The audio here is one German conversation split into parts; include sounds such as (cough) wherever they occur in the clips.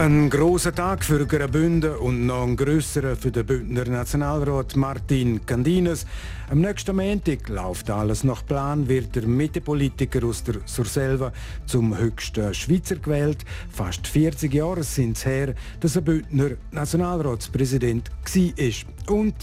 Ein großer Tag für Graubünden und noch ein größerer für den Bündner Nationalrat Martin Candines. Am nächsten Montag läuft alles nach Plan, wird der Mittepolitiker aus der Surselva zum höchsten Schweizer gewählt. Fast 40 Jahre sind es her, dass er Bündner Nationalratspräsident war. Und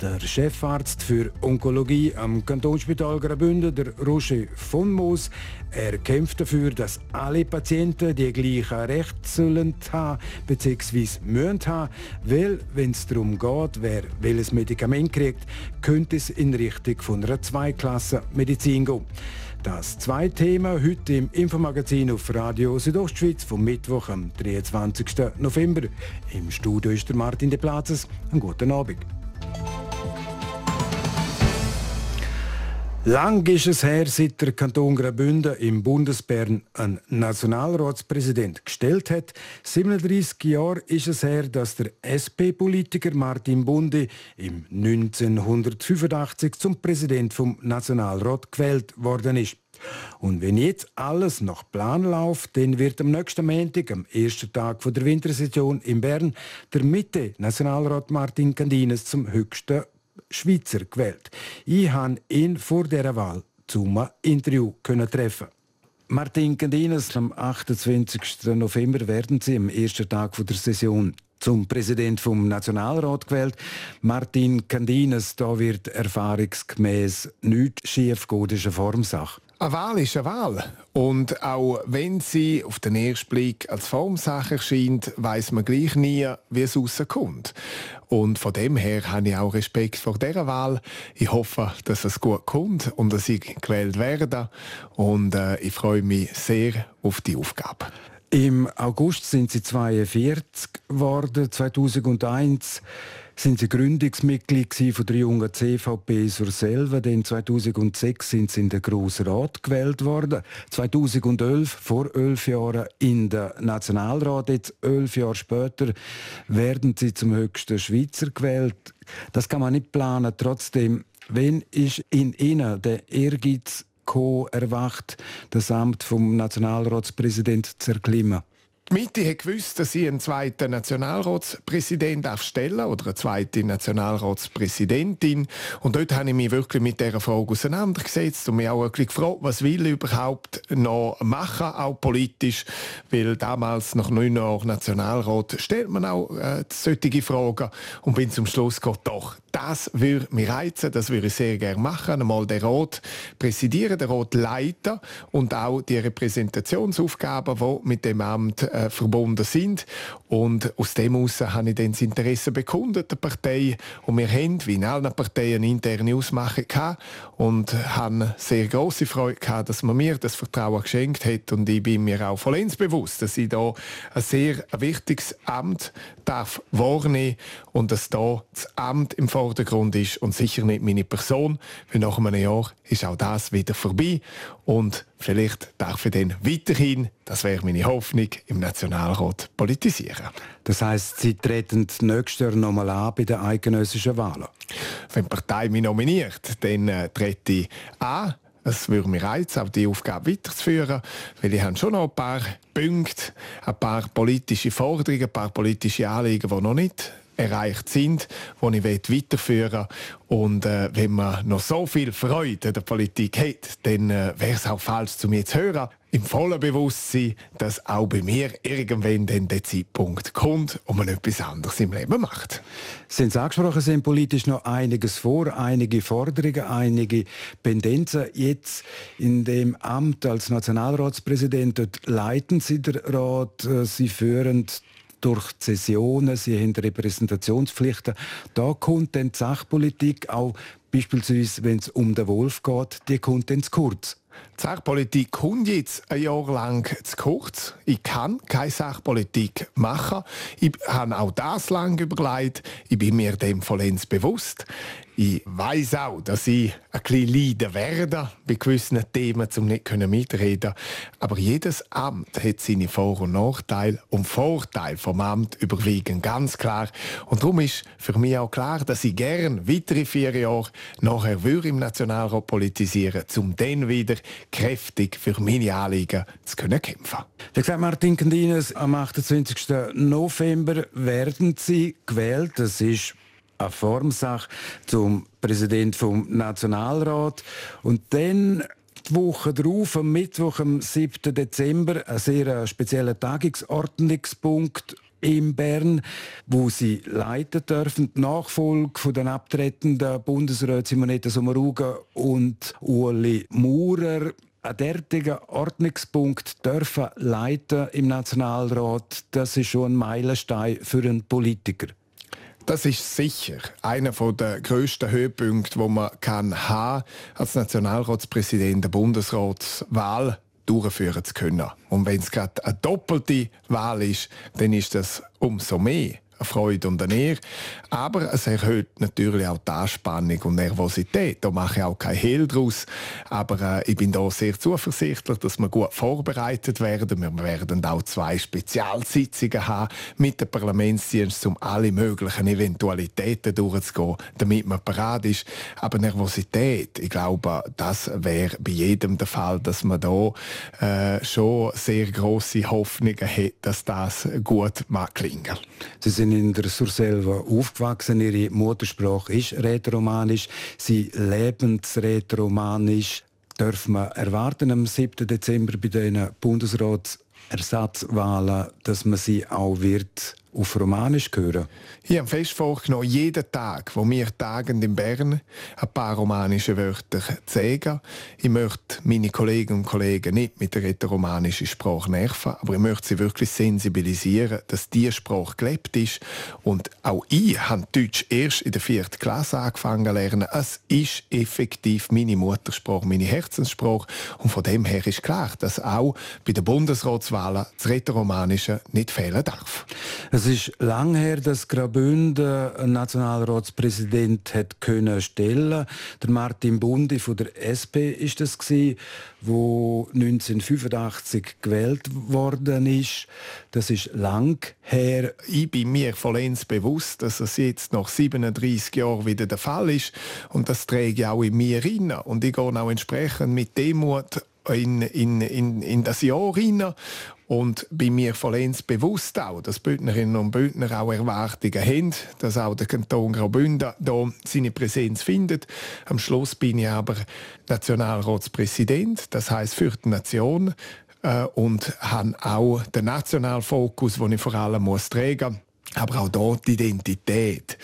der Chefarzt für Onkologie am Kantonsspital Graubünden, der Roger von Moos, er kämpft dafür, dass alle Patienten die gleichen Rechte sollen haben bzw. müssen haben, weil wenn es darum geht, wer welches Medikament kriegt, könnte es in Richtung von einer Zweiklasse-Medizin gehen. Das zweite Thema heute im Infomagazin auf Radio Südostschweiz vom Mittwoch am 23. November. Im Studio ist der Martin de Platzes. Einen guten Abend. Lang ist es her, seit der Kanton Graubünden im Bundesbern einen Nationalratspräsident gestellt hat. 37 Jahre ist es her, dass der SP-Politiker Martin Bunde im 1985 zum Präsident vom Nationalrat gewählt worden ist. Und wenn jetzt alles nach Plan läuft, dann wird am nächsten Montag, am ersten Tag der Wintersession in Bern, der Mitte-Nationalrat Martin Candines zum höchsten Schweizer gewählt. Ich habe ihn vor dieser Wahl zum Interview treffen. Martin Candines, am 28. November werden Sie am ersten Tag der Session zum Präsident vom Nationalrat gewählt. Martin Candines, da wird erfahrungsgemäß nichts schief gehen, das ist eine Formsache. Eine Wahl ist eine Wahl. Und auch wenn sie auf den ersten Blick als Formsache erscheint, weiß man gleich nie, wie es rauskommt. Und von dem her habe ich auch Respekt vor dieser Wahl. Ich hoffe, dass es gut kommt und dass ich gewählt werde. Und äh, ich freue mich sehr auf die Aufgabe. Im August sind sie 42 geworden, 2001 sind sie Gründungsmitglied von der jungen CVP Surselva. Dann 2006 sind sie in den Grossen Rat gewählt worden. 2011, vor elf Jahren, in den Nationalrat. Jetzt elf Jahre später werden sie zum höchsten Schweizer gewählt. Das kann man nicht planen. Trotzdem, wenn ist in ihnen der Ehrgeiz erwacht, das Amt vom Nationalratspräsident zu erklimmen? Die Mitte hat gewusst, dass sie einen zweiten Nationalratspräsident stellen oder eine zweite Nationalratspräsidentin. Und dort habe ich mich wirklich mit dieser Frage auseinandergesetzt und mich auch wirklich gefragt, was will ich überhaupt noch machen, auch politisch. Weil damals, nach neun Jahren Nationalrat, stellt man auch äh, solche Fragen und bin zum Schluss gekommen, doch, das würde mich reizen, das würde ich sehr gerne machen. Einmal den Rat präsidieren, den Rat leiten und auch die Repräsentationsaufgaben, die mit dem Amt äh, verbunden sind. Und aus dem heraus habe ich dann das Interesse bekundet, der Partei. Und wir haben, wie in allen Parteien, eine interne Ausmachung gehabt und haben sehr große Freude gehabt, dass man mir das Vertrauen geschenkt hat. Und ich bin mir auch vollends bewusst, dass ich da ein sehr wichtiges Amt darf wahrnehmen und dass da das Amt im Vordergrund ist und sicher nicht meine Person. Weil nach einem Jahr ist auch das wieder vorbei und vielleicht darf ich dann weiterhin, das wäre meine Hoffnung, im Nationalrat politisieren. Das heißt, Sie treten nächstes Jahr nochmal an bei den eidgenössischen Wahlen? Wenn die Partei mich nominiert, dann äh, trete ich an. Es würde mich reizen, auch die Aufgabe weiterzuführen, weil ich habe schon noch ein paar Punkte, ein paar politische Forderungen, ein paar politische Anliegen, die noch nicht erreicht sind, die ich weiterführen will. Und äh, wenn man noch so viel Freude an der Politik hat, dann äh, wäre es auch falsch, zu mir zu hören. Im vollen Bewusstsein, dass auch bei mir irgendwann dann der Zeitpunkt kommt und man etwas anderes im Leben macht. Sie angesprochen, sind politisch noch einiges vor, einige Forderungen, einige Pendenzen. Jetzt in dem Amt als Nationalratspräsident, dort leiten Sie den Rat, äh, Sie führen durch die Sessionen, sie haben Repräsentationspflichten. Da kommt dann die Sachpolitik auch beispielsweise, wenn es um den Wolf geht, die kommt dann zu kurz. Die Sachpolitik kommt jetzt ein Jahr lang zu kurz. Ich kann keine Sachpolitik machen. Ich habe auch das lange überlegt. Ich bin mir dem vollends bewusst. Ich weiß auch, dass ich ein bisschen leiden werde bei gewissen Themen, um nicht mitreden Aber jedes Amt hat seine Vor- und Nachteile. Und Vorteile vom Amt überwiegen ganz klar. Und darum ist für mich auch klar, dass ich gerne weitere vier Jahre nachher im Nationalrat politisieren um dann wieder kräftig für meine Anliegen zu können kämpfen. Wie gesagt, Martin Candines, am 28. November werden Sie gewählt. Das ist eine Formsache zum Präsident vom Nationalrat. Und dann die Woche darauf, am Mittwoch, am 7. Dezember, ein sehr spezieller Tagungsordnungspunkt in Bern, wo sie leiten dürfen. Die Nachfolge von den abtretenden Bundesräten Simonetta Sommaruga und Ueli Maurer einen derartigen Ordnungspunkt dürfen leiten im Nationalrat, das ist schon ein Meilenstein für einen Politiker. Das ist sicher einer der grössten Höhepunkte, wo man kann haben als Nationalratspräsident der Bundesratswahl durchführen zu können. Und wenn es gerade eine doppelte Wahl ist, dann ist das umso mehr Freude und eine Ehre. Aber es erhöht natürlich auch die Anspannung und Nervosität. Da mache ich auch kein Hehl draus. Aber äh, ich bin da sehr zuversichtlich, dass wir gut vorbereitet werden. Wir werden auch zwei Spezialsitzungen haben mit dem Parlamentsdienst, um alle möglichen Eventualitäten durchzugehen, damit man parat ist. Aber Nervosität, ich glaube, das wäre bei jedem der Fall, dass man da äh, schon sehr große Hoffnungen hat, dass das gut mag klingen. Sie sind in der Surselva aufgewachsen. Ihre Muttersprache ist Rätoromanisch. Sie leben Rätoromanisch. Dürfen wir erwarten am 7. Dezember bei den Bundesratsersatzwahlen, dass man sie auch wird auf Romanisch hören? Ich habe fest vorgenommen, jeden Tag, wo wir tagen in Bern, ein paar romanische Wörter zu sagen. Ich möchte meine Kolleginnen und Kollegen nicht mit der romanischen Sprache nerven, aber ich möchte sie wirklich sensibilisieren, dass diese Sprache gelebt ist. Und auch ich habe Deutsch erst in der vierten Klasse angefangen zu lernen. Es ist effektiv meine Muttersprache, meine Herzenssprache. Und von dem her ist klar, dass auch bei den Bundesratswahlen das Rätoromanische nicht fehlen darf. Es ist lang her, dass Graubünden einen Nationalratspräsident hat können stellen. Der Martin Bundi von der SP ist das wo 1985 gewählt worden ist. Das ist lang her. Ich bin mir vollends bewusst, dass es jetzt nach 37 Jahren wieder der Fall ist und das träge ich auch in mir rein. Und ich gehe auch entsprechend mit Demut in, in, in, in das Jahr hinein und bin mir vollends bewusst auch, dass Bündnerinnen und Bündner auch Erwartungen haben, dass auch der Kanton Graubünden hier seine Präsenz findet. Am Schluss bin ich aber Nationalratspräsident, das heißt für die Nation äh, und habe auch den Nationalfokus, den ich vor allem muss tragen muss. Aber auch dort die Identität,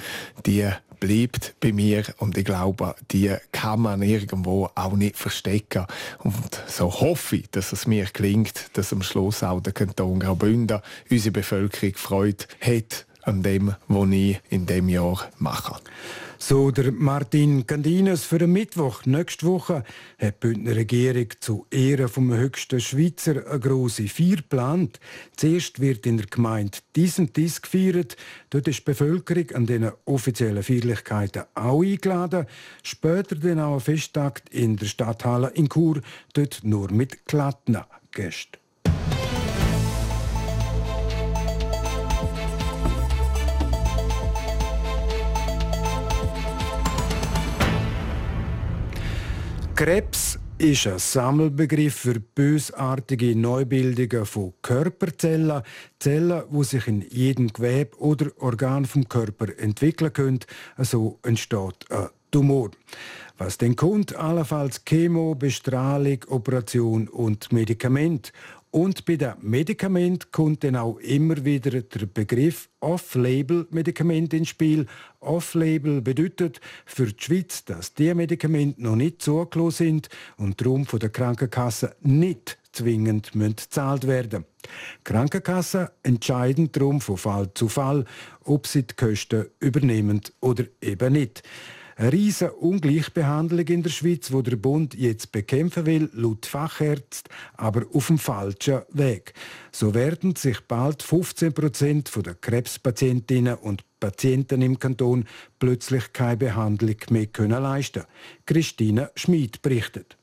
die bleibt bei mir und ich glaube, die kann man irgendwo auch nicht verstecken. Und so hoffe ich, dass es mir gelingt, dass am Schluss auch der Kanton Graubünden unsere Bevölkerung freut hat an dem, was ich in dem Jahr mache. So der Martin Candines für den Mittwoch nächste Woche hat die Bündner Regierung zu Ehren vom höchsten Schweizer eine grosse Feier geplant. Zuerst wird in der Gemeinde diesen Dies gefeiert. Dort ist die Bevölkerung an den offiziellen Feierlichkeiten auch eingeladen. Später dann auch ein Festtag in der Stadthalle in Chur, dort nur mit glatten Gästen. Krebs ist ein Sammelbegriff für bösartige Neubildungen von Körperzellen. Zellen, die sich in jedem Gewebe oder Organ vom Körper entwickeln können. So entsteht ein Tumor. Was denn kommt? Allenfalls Chemo, Bestrahlung, Operation und Medikament. Und bei den Medikamenten kommt dann auch immer wieder der Begriff Off-Label-Medikament ins Spiel. Off-Label bedeutet für die Schweiz, dass die Medikamente noch nicht zugelassen sind und darum von der Krankenkasse nicht zwingend gezahlt werden Krankenkassen entscheiden darum von Fall zu Fall, ob sie die Kosten übernehmen oder eben nicht. Eine riesige Ungleichbehandlung in der Schweiz, wo der Bund jetzt bekämpfen will, laut Fachärzte, aber auf dem falschen Weg. So werden sich bald 15 Prozent der Krebspatientinnen und Patienten im Kanton plötzlich keine Behandlung mehr leisten können. Christine Schmid berichtet.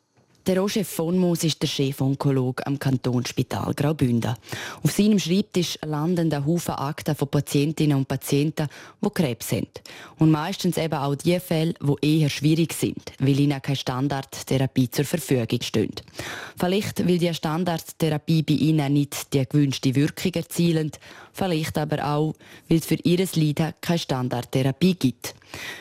Der Roger von Moos ist der Chefonkologe am Kantonsspital Graubünden. Auf seinem Schreibtisch landen ein Haufen Akten von Patientinnen und Patienten, die Krebs haben. Und meistens eben auch die Fälle, die eher schwierig sind, weil ihnen keine Standardtherapie zur Verfügung steht. Vielleicht, weil die Standardtherapie bei ihnen nicht die gewünschte Wirkung erzielt, vielleicht aber auch, weil es für ihr Leiden keine Standardtherapie gibt.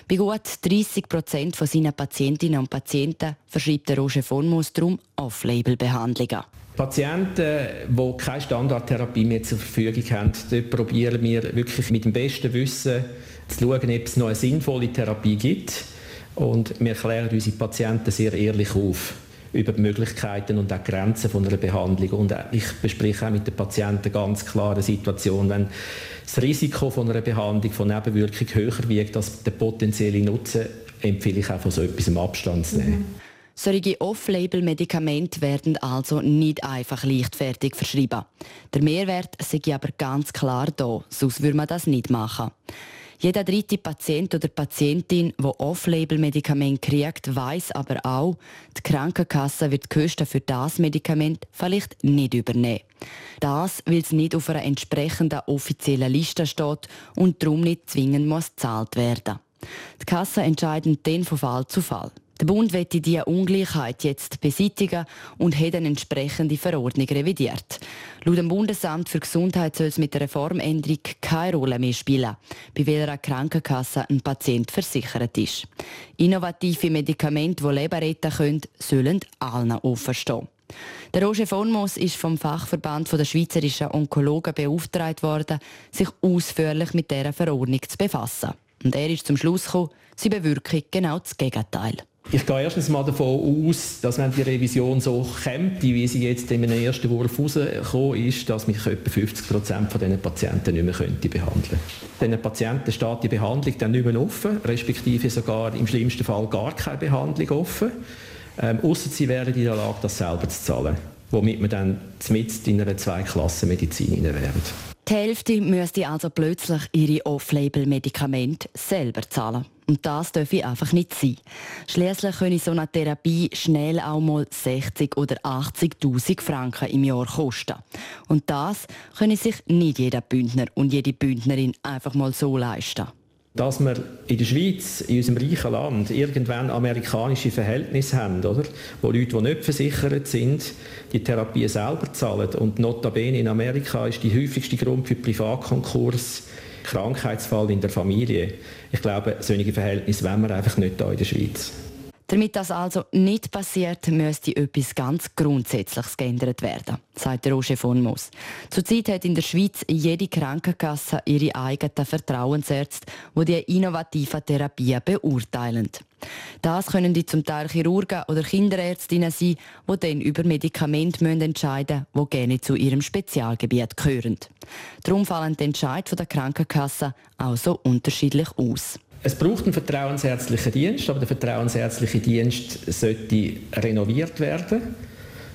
Bei gut 30 Prozent von seinen Patientinnen und Patienten verschreibt der Roger Fonmus darum Off-Label-Behandlungen. Patienten, die keine Standardtherapie mehr zur Verfügung haben, dort probieren wir wirklich mit dem besten Wissen zu schauen, ob es noch eine sinnvolle Therapie gibt. Und wir klären unsere Patienten sehr ehrlich auf über die Möglichkeiten und auch die Grenzen von einer Behandlung. Und ich bespreche auch mit den Patienten ganz klar eine Situation, wenn das Risiko von einer Behandlung von Nebenwirkung höher wiegt als der potenzielle Nutzen, empfehle ich auch von so etwas Abstand zu nehmen. Mhm. Solche Off-Label-Medikamente werden also nicht einfach leichtfertig verschrieben. Der Mehrwert sei aber ganz klar da, sonst würde man das nicht machen. Jeder dritte Patient oder Patientin, der Off-Label-Medikament kriegt, weiß aber auch, die Krankenkasse wird die Kosten für das Medikament vielleicht nicht übernehmen. Das, weil es nicht auf einer entsprechenden offiziellen Liste steht und darum nicht zwingend muss gezahlt werden. Die Kasse entscheiden dann von Fall zu Fall. Der Bund wette diese Ungleichheit jetzt beseitigen und hat eine entsprechende Verordnung revidiert. Laut dem Bundesamt für Gesundheit soll es mit der Reformänderung keine Rolle mehr spielen, bei welcher Krankenkasse ein Patient versichert ist. Innovative Medikamente, die Leben retten können, sollen allen offen stehen. Der Roger von ist vom Fachverband der Schweizerischen Onkologen beauftragt worden, sich ausführlich mit dieser Verordnung zu befassen. Und er ist zum Schluss gekommen, sie bewirkt genau das Gegenteil. Ich gehe erstens mal davon aus, dass wenn die Revision so kommt, wie sie jetzt in einem ersten Wurf rausgekommen ist, dass mich etwa 50 Prozent von diesen Patienten nicht mehr könnte behandeln könnte. Diesen Patienten steht die Behandlung dann nicht mehr offen, respektive sogar im schlimmsten Fall gar keine Behandlung offen, ähm, außer sie wären in der Lage, das selber zu zahlen, womit man dann zumindest in einer Zwei-Klassen-Medizin wären. Die Hälfte müsste also plötzlich ihre Off-Label-Medikamente selber zahlen. Und das darf einfach nicht sein. Schließlich können so eine Therapie schnell auch mal 60 oder 80.000 Franken im Jahr kosten. Und das können sich nicht jeder Bündner und jede Bündnerin einfach mal so leisten dass wir in der Schweiz, in unserem reichen Land, irgendwann amerikanische Verhältnisse haben, oder? wo Leute, die nicht versichert sind, die Therapie selber zahlen. Und notabene in Amerika ist die häufigste Grund für Privatkonkurs Krankheitsfall in der Familie. Ich glaube, solche Verhältnisse wollen wir einfach nicht hier in der Schweiz. Damit das also nicht passiert, müsste etwas ganz Grundsätzliches geändert werden, sagt Roger von Moos. Zurzeit hat in der Schweiz jede Krankenkasse ihre eigenen Vertrauensärzte, die die innovativen Therapien beurteilen. Das können die zum Teil Chirurgen oder Kinderärztinnen sein, die dann über Medikamente entscheiden müssen, die gerne zu ihrem Spezialgebiet gehören. Darum fallen die Entscheidungen der Krankenkasse auch so unterschiedlich aus. Es braucht einen vertrauensärztlichen Dienst, aber der vertrauensärztliche Dienst sollte renoviert werden.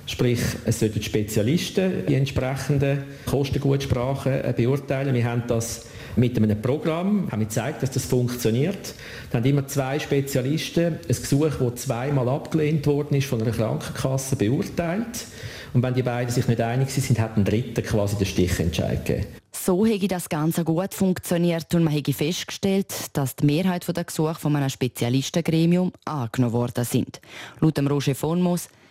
Sprich, es sollten Spezialisten die entsprechenden Kostengutsprachen äh, beurteilen. Wir haben das mit einem Programm haben gezeigt, dass das funktioniert. Da haben immer zwei Spezialisten ein Gesuch, das zweimal abgelehnt worden ist, von einer Krankenkasse beurteilt. Und wenn die beiden sich nicht einig sind, hat ein Dritter quasi den Stichentscheid gegeben. So hätte das Ganze gut funktioniert und man hätte festgestellt, dass die Mehrheit der Gesuche von einem Spezialistengremium angenommen worden sind. Laut dem Roger von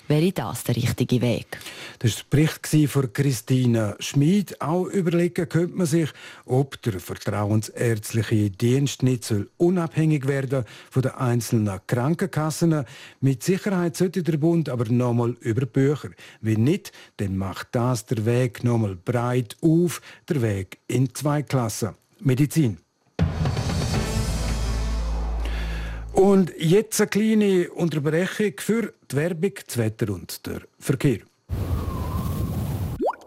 wäre das der richtige Weg. Das war der Bericht von Christine Schmid. Auch überlegen könnte man sich, ob der vertrauensärztliche Dienst nicht soll unabhängig werden von den einzelnen Krankenkassen. Mit Sicherheit sollte der Bund aber nochmal über Bücher. Wenn nicht, dann macht das der Weg nochmal breit auf, der Weg in zwei Klassen. Medizin. Und jetzt eine kleine Unterbrechung für die Werbung, das Wetter und der Verkehr.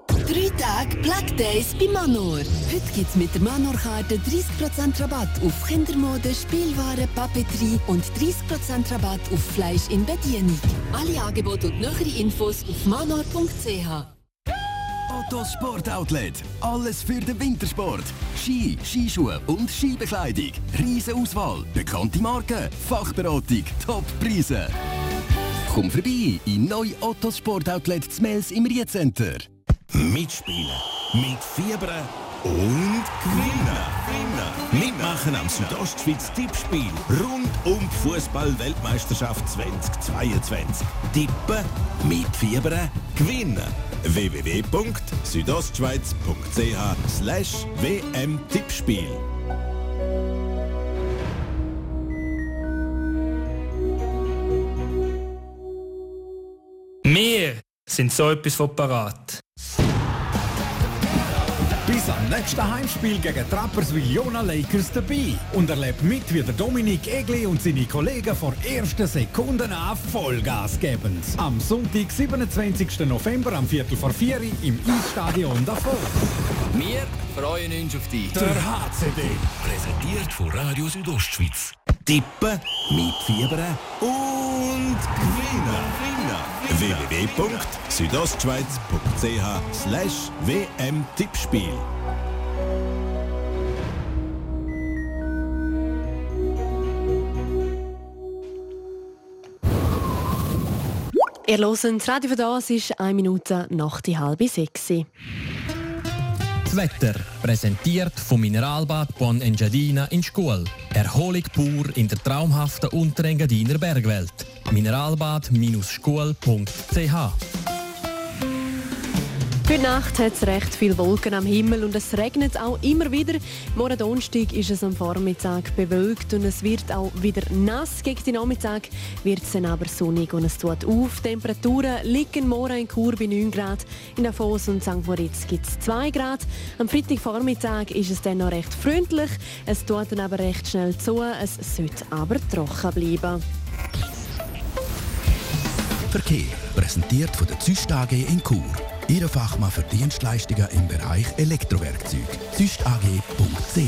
Drei Tage Tag Black Days bei Manor. Heute gibt es mit der Manor-Karte 30% Rabatt auf Kindermode, Spielwaren, Papeterie und 30% Rabatt auf Fleisch in Bedienung. Alle Angebote und nähere Infos auf manor.ch. Ottos Sportoutlet. Alles für den Wintersport. Ski, Skischuhe und Skibekleidung. Riese Auswahl, bekannte Marken, Fachberatung, Top-Preise. Komm vorbei in neu Ottos Sportoutlet Zmels im Riecenter. Mitspielen, mitfiebern und gewinnen. Mitmachen am Südostschweiz Tippspiel rund um die Fußball-Weltmeisterschaft 2022. Tippen, mitfiebern, gewinnen. www.südostschweiz.ch wm-tippspiel Wir sind so etwas von parat. Bis am nächsten Heimspiel gegen Trapperswil Jona Lakers dabei und erlebt mit, wie der Dominik Egli und seine Kollegen vor ersten Sekunden an Vollgas geben. Am Sonntag, 27. November am Viertel vor vier im Eisstadion davor. Wir freuen uns auf dich. Der HCD. Präsentiert von Radio Südostschweiz. Tippen, mitfiebern und gewinnen. www.südostschweiz.ch slash wm-tippspiel Ihr hört Radio für das ist eine Minute nach die halbe sechs. Das Wetter präsentiert vom Mineralbad Bon Engadina in Schkuhl. Erholung pur in der traumhaften Unterengadiner Bergwelt. Mineralbad-schkuhl.ch Heute Nacht hat es recht viele Wolken am Himmel und es regnet auch immer wieder. Morgen Donnerstag ist es am Vormittag bewölkt und es wird auch wieder nass. Gegen den Nachmittag wird es dann aber sonnig und es tut auf. Temperaturen liegen morgen in Chur bei 9 Grad, in Davos und St. Moritz gibt es 2 Grad. Am Freitagvormittag ist es dann noch recht freundlich. Es tut dann aber recht schnell zu. Es sollte aber trocken bleiben. Verkehr präsentiert von der Züst AG in Chur. Ihre Fachmann für Dienstleistungen im Bereich Elektrowerkzeug. züstag.ch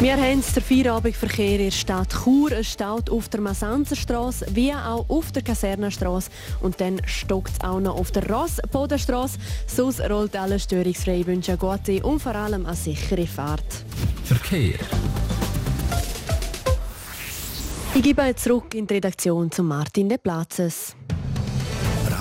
Wir haben den Feierabendverkehr in der Stadt Chur. Es staut auf der Masanzerstraße wie auch auf der Kasernenstraße. Und dann stockt es auch noch auf der Rossbodenstraße. Sonst rollt alles störungsfrei. Ich wünsche eine gute und vor allem eine sichere Fahrt. Verkehr. Ich gebe jetzt zurück in die Redaktion zu Martin De Platzes.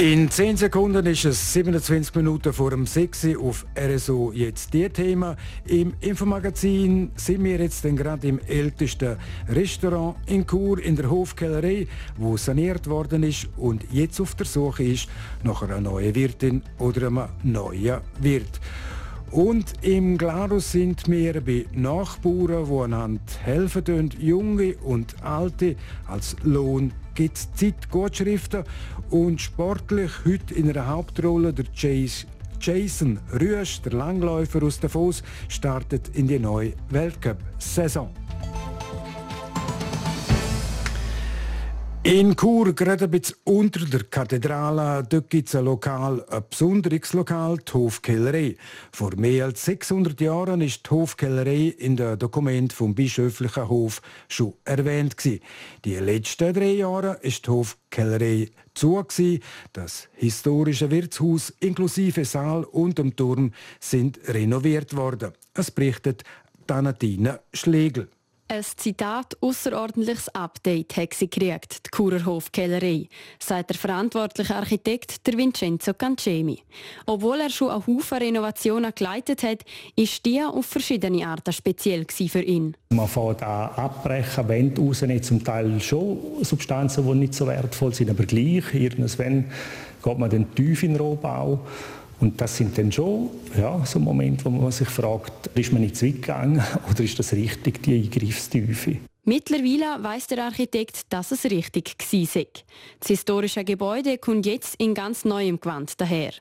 In 10 Sekunden ist es 27 Minuten vor dem 6 Uhr auf RSO jetzt die Thema. Im Infomagazin sind wir jetzt gerade im ältesten Restaurant in Chur in der Hofkellerei, wo saniert worden ist und jetzt auf der Suche ist nach einer neuen Wirtin oder einem neuen Wirt. Und im Glarus sind wir bei Nachbarn, die einander helfen können, Junge und Alte. Als Lohn gibt es Zeitgutschriften und sportlich heute in einer Hauptrolle der Chase Jason Rüsch, der Langläufer aus Davos, startet in die neue Weltcup-Saison. In Chur, gerade ein bisschen unter der Kathedrale, dort gibt es ein Lokal, ein besonderes Lokal, die Hofkellerei. Vor mehr als 600 Jahren ist die Hofkellerei in den Dokument vom bischöflichen Hof schon erwähnt gewesen. Die letzten drei Jahre ist die Hofkellerei zu gewesen. Das historische Wirtshaus inklusive Saal und dem Turm sind renoviert worden. Es berichtet Danatine Schlegel. Ein Zitat außerordentliches Update hat sie gekriegt, die Kurerhof Kellerei, sagt der verantwortliche Architekt der Vincenzo Cancemi. Obwohl er schon einen Haufen Renovationen geleitet hat, ist die auf verschiedene Arten speziell für ihn. Man fängt an abbrechen, Wände rausnehmen, zum Teil schon Substanzen, die nicht so wertvoll sind, aber gleich. Irgendwann geht man dann tief in den Rohbau. Und das sind dann schon ja, so Momente, wo man sich fragt, ist man nicht zu weit gegangen (laughs) oder ist das richtig, die Eingriffstiefe? Mittlerweile weiss der Architekt, dass es richtig war. Das historische Gebäude kommt jetzt in ganz neuem Gewand daher.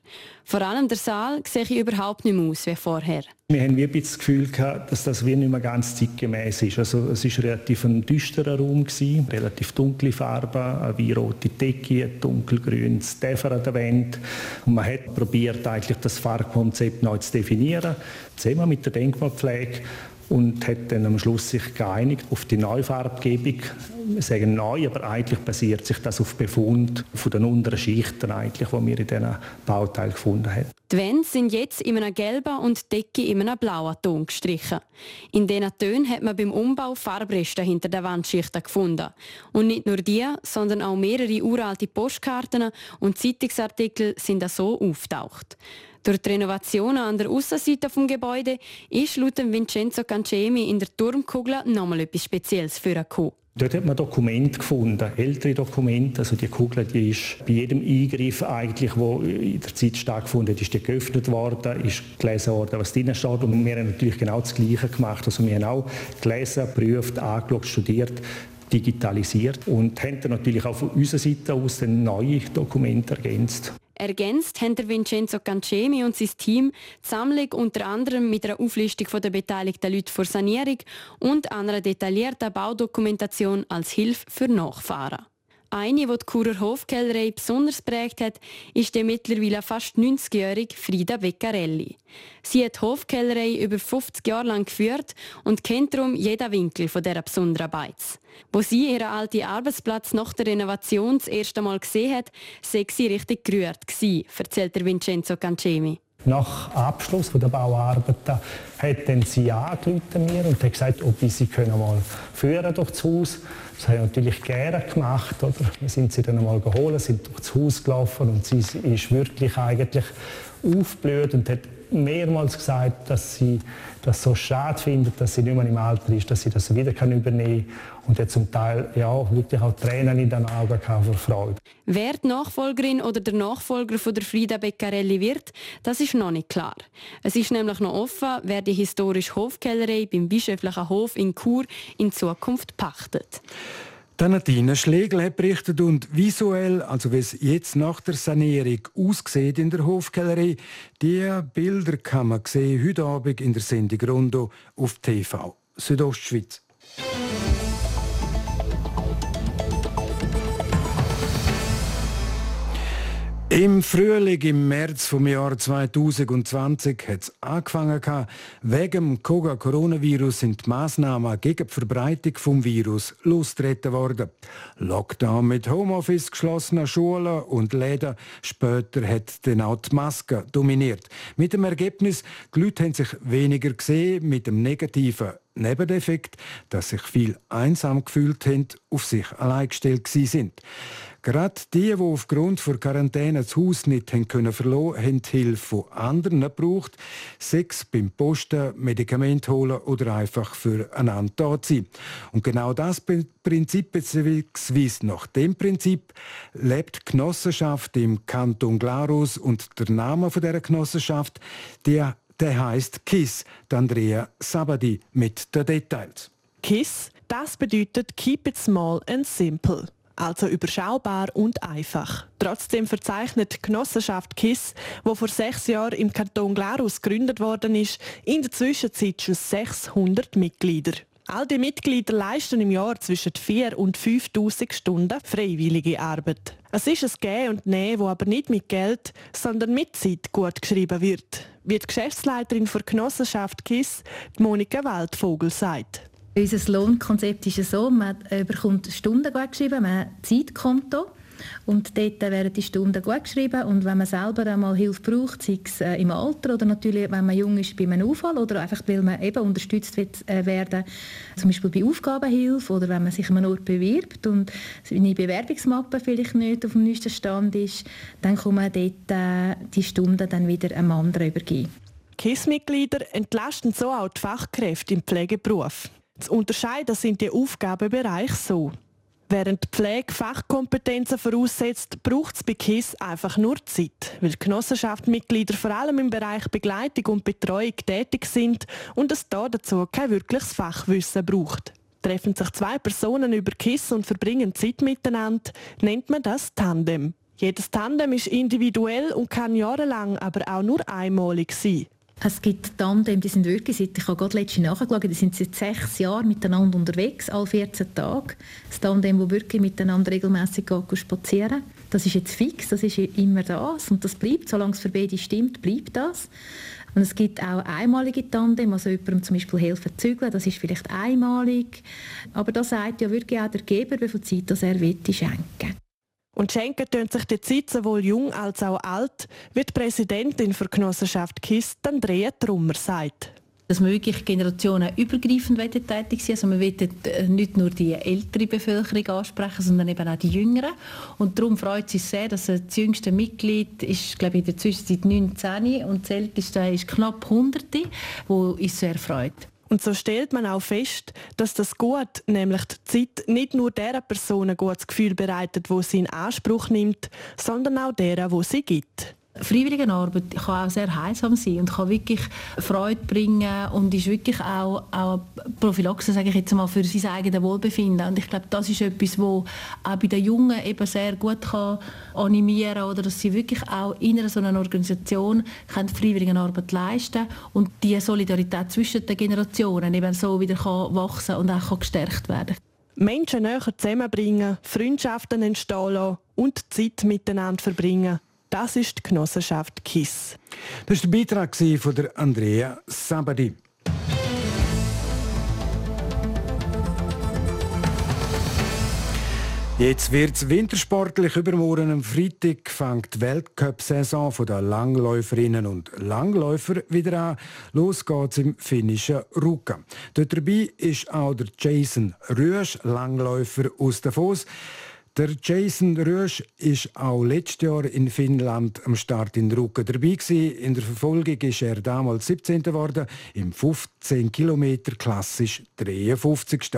Vor allem der Saal sehe überhaupt nicht mehr aus wie vorher. Wir haben wie das Gefühl gehabt, dass das wie nicht mehr ganz zeitgemäß ist. Also es war relativ ein düsterer Raum gewesen, relativ dunkle Farben, eine weirote Decke, dunkelgrünes Täfer an der Wand. Und man hat probiert, eigentlich das Farbkonzept neu zu definieren, zusammen mit der Denkmalpflege und hat dann am Schluss sich geeinigt auf die Neufarbgebung. Wir sagen neu, aber eigentlich basiert sich das auf Befund von den unteren Schichten, eigentlich, die wir in diesen Bauteilen gefunden haben. Die Wände sind jetzt in einem gelben und die Decke in einem blauen Ton gestrichen. In diesen Tönen hat man beim Umbau Farbreste hinter der Wandschichten gefunden. Und nicht nur die, sondern auch mehrere uralte Postkarten und Zeitungsartikel sind so auftaucht. Durch die Renovationen an der Aussenseite des Gebäudes ist laut Vincenzo Cancemi in der Turmkugel nochmal etwas Spezielles für vorgekommen. Dort hat man Dokumente gefunden, ältere Dokumente. Also die Kugel, die ist bei jedem Eingriff eigentlich, wo in der Zeit stattgefunden hat, geöffnet worden, ist gelesen worden, was drin steht. Und wir haben natürlich genau das Gleiche gemacht. Also wir haben auch gelesen, geprüft, angeschaut, studiert, digitalisiert und haben dann natürlich auch von unserer Seite aus neue Dokumente ergänzt. Ergänzt haben Vincenzo Cancemi und sein Team die Sammlung unter anderem mit einer Auflistung der beteiligten Leute vor Sanierung und einer detaillierten Baudokumentation als Hilfe für Nachfahren. Eine, die die Churer Hofkellerei besonders prägt hat, ist die mittlerweile fast 90-jährige Frida Beccarelli. Sie hat die Hofkellerei über 50 Jahre lang geführt und kennt darum jeden Winkel von dieser besonderen Beiz. Wo sie ihren alten Arbeitsplatz nach der Renovation das erste Mal gesehen hat, sei sie richtig gerührt gewesen, erzählt der Vincenzo Cancemi. Nach Abschluss der Bauarbeiten hat dann sie angerufen mir und hat gesagt, ob ich sie können mal führen durch das Haus. Das habe ich natürlich gerne gemacht. Oder? Wir sind sie dann einmal geholt, sind durch das Haus gelaufen und sie ist wirklich eigentlich aufgeblüht und hat mehrmals gesagt, dass sie das so schade findet, dass sie nicht mehr im Alter ist, dass sie das wieder kann übernehmen kann. Und hat zum Teil ja, wirklich auch Tränen in den Augen vor Freude. Wer die Nachfolgerin oder der Nachfolger von der Frida Beccarelli wird, das ist noch nicht klar. Es ist nämlich noch offen, wer die historische Hofkellerei beim bischöflichen Hof in Chur in Zukunft pachtet. Nadine Schlegel hat berichtet und visuell, also wie es jetzt nach der Sanierung aussieht in der Hofkellerei, die Bilder kann man sehen heute Abend in der Sendung Rondo auf TV Südostschweiz. Im Frühling, im März vom Jahr 2020 hat es angefangen. Wegen dem Coronavirus sind die Massnahmen gegen die Verbreitung des Virus losgetreten worden. Lockdown mit Homeoffice, geschlossenen Schulen und Läden. Später hat dann auch die Maske dominiert. Mit dem Ergebnis, die Leute haben sich weniger gesehen, mit dem negativen Nebeneffekt, dass sich viel einsam gefühlt haben, auf sich allein gestellt sind. Gerade die, die aufgrund der Quarantäne das Haus nicht haben können verloren haben die Hilfe von anderen gebraucht, sechs beim Posten, Medikamente holen oder einfach füreinander da sein. Und genau das Prinzip, beziehungsweise nach dem Prinzip, lebt die Genossenschaft im Kanton Glarus und der Name dieser Genossenschaft, der, der heißt KISS, Andrea Sabadi mit den Details. KISS, das bedeutet Keep it small and simple also überschaubar und einfach. Trotzdem verzeichnet die Genossenschaft KISS, die vor sechs Jahren im Kanton Glarus gegründet worden ist, in der Zwischenzeit schon 600 Mitglieder. All die Mitglieder leisten im Jahr zwischen 4 und 5000 Stunden freiwillige Arbeit. Es ist ein Gehen und Nehmen, wo aber nicht mit Geld, sondern mit Zeit gut geschrieben wird, wie die Geschäftsleiterin der Genossenschaft KISS, Monika Waldvogel, sagt. Unser Lohnkonzept ist so, man bekommt Stunden gut geschrieben, man hat ein Zeitkonto und dort werden die Stunden gut geschrieben und wenn man selber einmal Hilfe braucht, sei es äh, im Alter oder natürlich, wenn man jung ist, bei einem Unfall oder einfach, weil man eben unterstützt wird, äh, werden, zum Beispiel bei Aufgabenhilfe oder wenn man sich an Ort bewirbt und seine Bewerbungsmappe vielleicht nicht auf dem neuesten Stand ist, dann kann man dort äh, die Stunden dann wieder einem anderen übergeben. KISS-Mitglieder entlasten so auch die Fachkräfte im Pflegeberuf. Zu unterscheiden sind die Aufgabenbereiche so. Während die Pflege Fachkompetenzen voraussetzt, braucht es bei KISS einfach nur Zeit, weil Genossenschaftsmitglieder vor allem im Bereich Begleitung und Betreuung tätig sind und es da dazu kein wirkliches Fachwissen braucht. Treffen sich zwei Personen über Kiss und verbringen Zeit miteinander, nennt man das Tandem. Jedes Tandem ist individuell und kann jahrelang aber auch nur einmalig sein. Es gibt Tandem, die sind wirklich seit, ich habe gerade letzte nachgeschaut, die sind seit sechs Jahren miteinander unterwegs, alle 14 Tage. Das Tandem, das wirklich miteinander regelmäßig spazieren Das ist jetzt fix, das ist immer das und das bleibt, solange es für beide stimmt, bleibt das. Und es gibt auch einmalige Tandem, also jemandem zum Beispiel helfen zu zügeln, das ist vielleicht einmalig. Aber da sagt ja wirklich auch der Geber, wie viel Zeit das er will, schenken und schenken tun sich die Zeit sowohl jung als auch alt, wie die Präsidentin der Genossenschaft KISS, Andrea Trummer, sagt dass wir wirklich generationenübergreifend tätig sein Also wir wollen äh, nicht nur die ältere Bevölkerung ansprechen, sondern eben auch die Jüngeren. Und darum freut es uns sehr, dass das jüngste Mitglied ist, glaube ich, in der Zwischenzeit 19 und das älteste ist knapp 100, wo uns sehr freut. Und so stellt man auch fest, dass das Gut, nämlich die Zeit, nicht nur der Person ein gutes Gefühl bereitet, wo sie in Anspruch nimmt, sondern auch der, wo sie gibt. Freiwilligenarbeit kann auch sehr heilsam sein und kann wirklich Freude bringen und ist wirklich auch, auch Prophylaxe, sage ich jetzt mal, für sein eigenes Wohlbefinden. Und ich glaube, das ist etwas, wo auch bei den Jungen eben sehr gut kann animieren oder dass sie wirklich auch in einer so einer Organisation können Freiwilligenarbeit leisten und die Solidarität zwischen den Generationen eben so wieder kann wachsen und auch kann gestärkt werden. Menschen näher zusammenbringen, Freundschaften entstehen lassen und Zeit miteinander verbringen. Das ist die Genossenschaft KISS. Das war der Beitrag von Andrea Sabadi. Jetzt wird es wintersportlich. Übermorgen am Freitag fängt die Weltcup-Saison der Langläuferinnen und Langläufer wieder an. Los geht's im finnischen Ruka. Dort dabei ist auch der Jason Rüsch, Langläufer aus Davos. Der Jason Rösch ist auch letztes Jahr in Finnland am Start in Ruka dabei gewesen. In der Verfolgung ist er damals 17. geworden, im 15 Kilometer klassisch 53.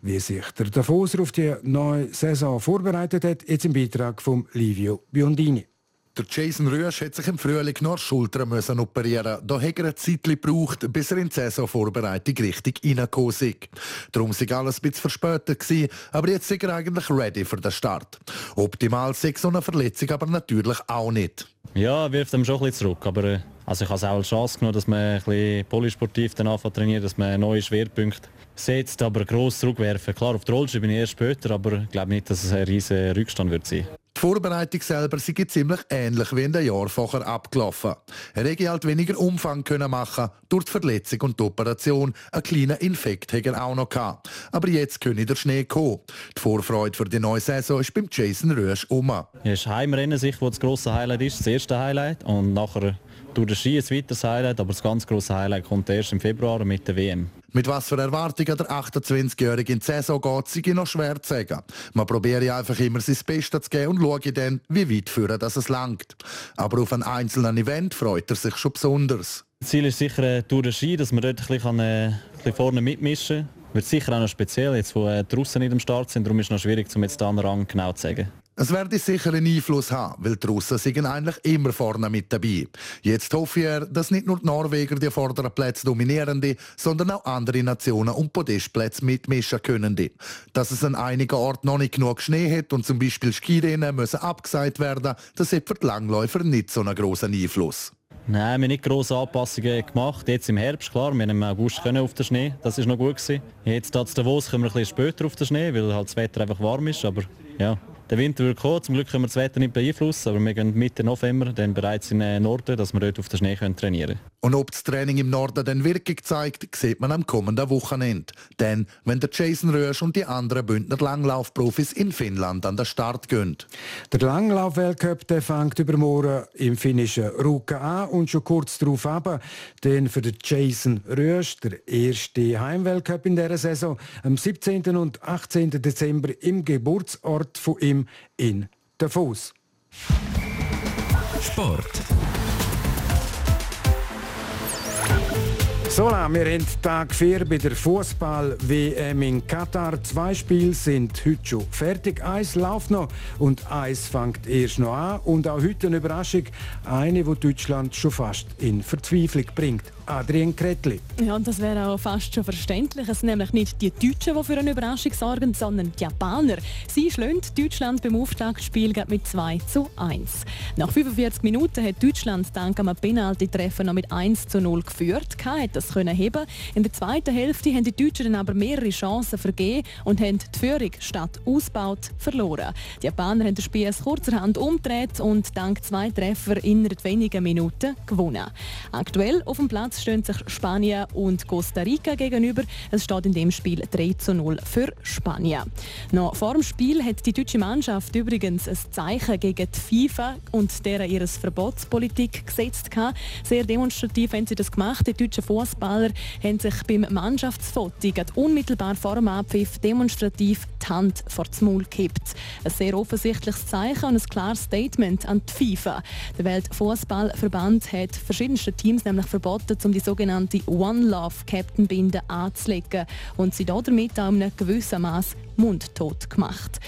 Wie sich der Davoser auf die neue Saison vorbereitet hat, jetzt im Beitrag von Livio Biondini. Der Jason Rüsch hat sich im Frühling noch Schultern müssen operieren. Da hat er ein Zeit gebraucht, bis er in die Saisonvorbereitung richtig reingekommen ist. Darum war alles ein bisschen verspätet, gewesen, aber jetzt ist er eigentlich ready für den Start. Optimal sei so eine Verletzung aber natürlich auch nicht. Ja, wirft ihm schon ein bisschen zurück, aber äh, also ich habe es auch als Chance genommen, dass man ein bisschen polysportiv dann trainiert, dass man neue Schwerpunkte setzt, aber gross zurückwerfen. Klar, auf der Rollstuhl bin ich erst später, aber ich glaube nicht, dass es ein riesiger Rückstand wird sein. Die Vorbereitung selber sei ziemlich ähnlich wie in den Jahren vorher abgelaufen. Er hätte halt weniger Umfang können machen durch die Verletzung und die Operation. Einen kleinen Infekt hätte er auch noch gehabt. Aber jetzt könne der Schnee kommen. Die Vorfreude für die neue Saison ist beim Jason Rösch um. Es ist Heimrennen, sich, wo das grosse Highlight ist, das erste Highlight. Und nachher durch den Ski ein weiteres Highlight, aber das ganz grosse Highlight kommt erst im Februar mit der WM. Mit was für Erwartungen der 28-Jährige in die Saison geht, sei noch schwer zu sagen. Man probiert einfach immer sein Bestes zu geben und schaue dann, wie weit führen dass es langt. Aber auf ein einzelnen Event freut er sich schon besonders. Das Ziel ist sicher äh, durch den Ski, dass man dort ein bisschen, äh, ein bisschen vorne mitmischen kann. Wird sicher auch noch speziell, jetzt wo äh, die Russen nicht am Start sind, darum ist es noch schwierig, um jetzt den Rang genau zu sagen. Es werde sicher einen Einfluss haben, weil die Russen sind eigentlich immer vorne mit dabei. Jetzt hoffe ich, dass nicht nur die Norweger die vorderen Plätze dominieren, sondern auch andere Nationen um Podestplätze mitmischen können. Dass es an einigen Orten noch nicht genug Schnee hat und zum Beispiel Skirennen müssen abgesagt werden, das hat für die Langläufer nicht so einen grossen Einfluss. Nein, wir haben nicht grosse Anpassungen gemacht. Jetzt im Herbst, klar, wir haben im August können auf den Schnee, das ist noch gut gewesen. Jetzt als Davos kommen wir ein bisschen später auf den Schnee, weil halt das Wetter einfach warm ist, aber ja, der Winter wird kommen. Zum Glück können wir das Wetter nicht beeinflussen, aber wir gehen Mitte November dann bereits in den Norden, dass wir dort auf den Schnee können trainieren können. Und ob das Training im Norden dann Wirkung zeigt, sieht man am kommenden Wochenende. Denn wenn der Jason Rösch und die anderen Bündner Langlaufprofis in Finnland an den Start gehen. Der Langlauf-Weltcup fängt übermorgen im finnischen Ruka an und schon kurz darauf ab, denn für den Jason Rösch, der erste Heimweltcup in dieser Saison, am 17. und 18. Dezember im Geburtsort von ihm in Davos. Sport. So, wir haben Tag 4 bei der Fußball-WM in Katar. Zwei Spiele sind heute schon fertig. Eins läuft noch und eins fängt erst noch an. Und auch heute eine Überraschung, eine, die Deutschland schon fast in Verzweiflung bringt. Adrien Kretli. Ja, und das wäre auch fast schon verständlich. Es sind nämlich nicht die Deutschen, die für eine Überraschung sorgen, sondern die Japaner. Sie schlönt Deutschland beim Auftaktspiel mit 2 zu 1. Nach 45 Minuten hat Deutschland dank einem Penalty-Treffen noch mit 1 zu 0 geführt. Kein hat das können heben. In der zweiten Hälfte haben die Deutschen dann aber mehrere Chancen vergeben und haben die Führung statt ausbaut verloren. Die Japaner haben das Spiel kurzerhand umgedreht und dank zwei Treffer innerhalb weniger Minuten gewonnen. Aktuell auf dem Platz stehen sich Spanien und Costa Rica gegenüber. Es steht in dem Spiel 3 zu 0 für Spanien. Noch vor dem Spiel hat die deutsche Mannschaft übrigens ein Zeichen gegen die FIFA und deren ihres Verbotspolitik gesetzt. Sehr demonstrativ haben sie das gemacht. Die deutschen Fußballer haben sich beim Mannschaftsfoto unmittelbar vor dem Abpfiff demonstrativ die Hand vor das Maul gekippt. Ein sehr offensichtliches Zeichen und ein klares Statement an die FIFA. Der Weltfußballverband hat verschiedenste Teams nämlich verboten, um die sogenannte One Love Captain Binde anzulegen und sie damit auch in einem gewissen Maß mundtot gemacht.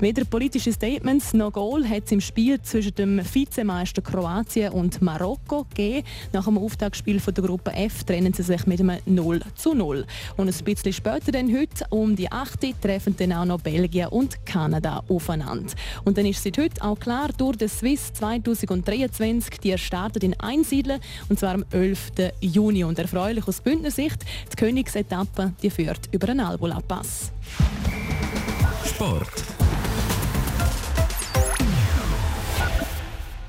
Weder politische Statements noch Goal hat es im Spiel zwischen dem Vizemeister Kroatien und Marokko gegeben. Nach dem Auftaktspiel von der Gruppe F trennen sie sich mit einem 0 zu 0. Und ein bisschen später dann heute, um die 8. treffen dann auch noch Belgien und Kanada aufeinander. Und dann ist seit heute auch klar, durch den Swiss 2023, die startet in Einsiedeln, und zwar am 11. Juni. Und erfreulich aus Bündnersicht, die Königsetappe die führt über einen Albula-Pass. Sport.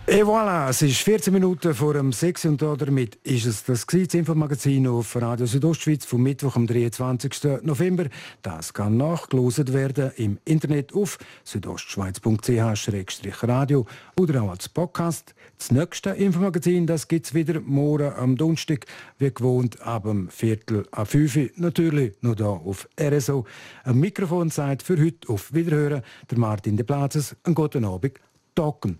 Et voilà, es ist 14 Minuten vor dem 6 und damit ist es das Infomagazin auf Radio Südostschweiz vom Mittwoch, am 23. November. Das kann nachgelost werden im Internet auf südostschweiz.ch-radio oder auch als Podcast. Das nächste Infomagazin gibt es wieder morgen am Donnerstag, wie gewohnt, ab dem Viertel ab 5 Uhr. Natürlich nur hier auf RSO. Ein Mikrofon sagt für heute auf Wiederhören der Martin de Plazes. Einen guten Abend. Talken.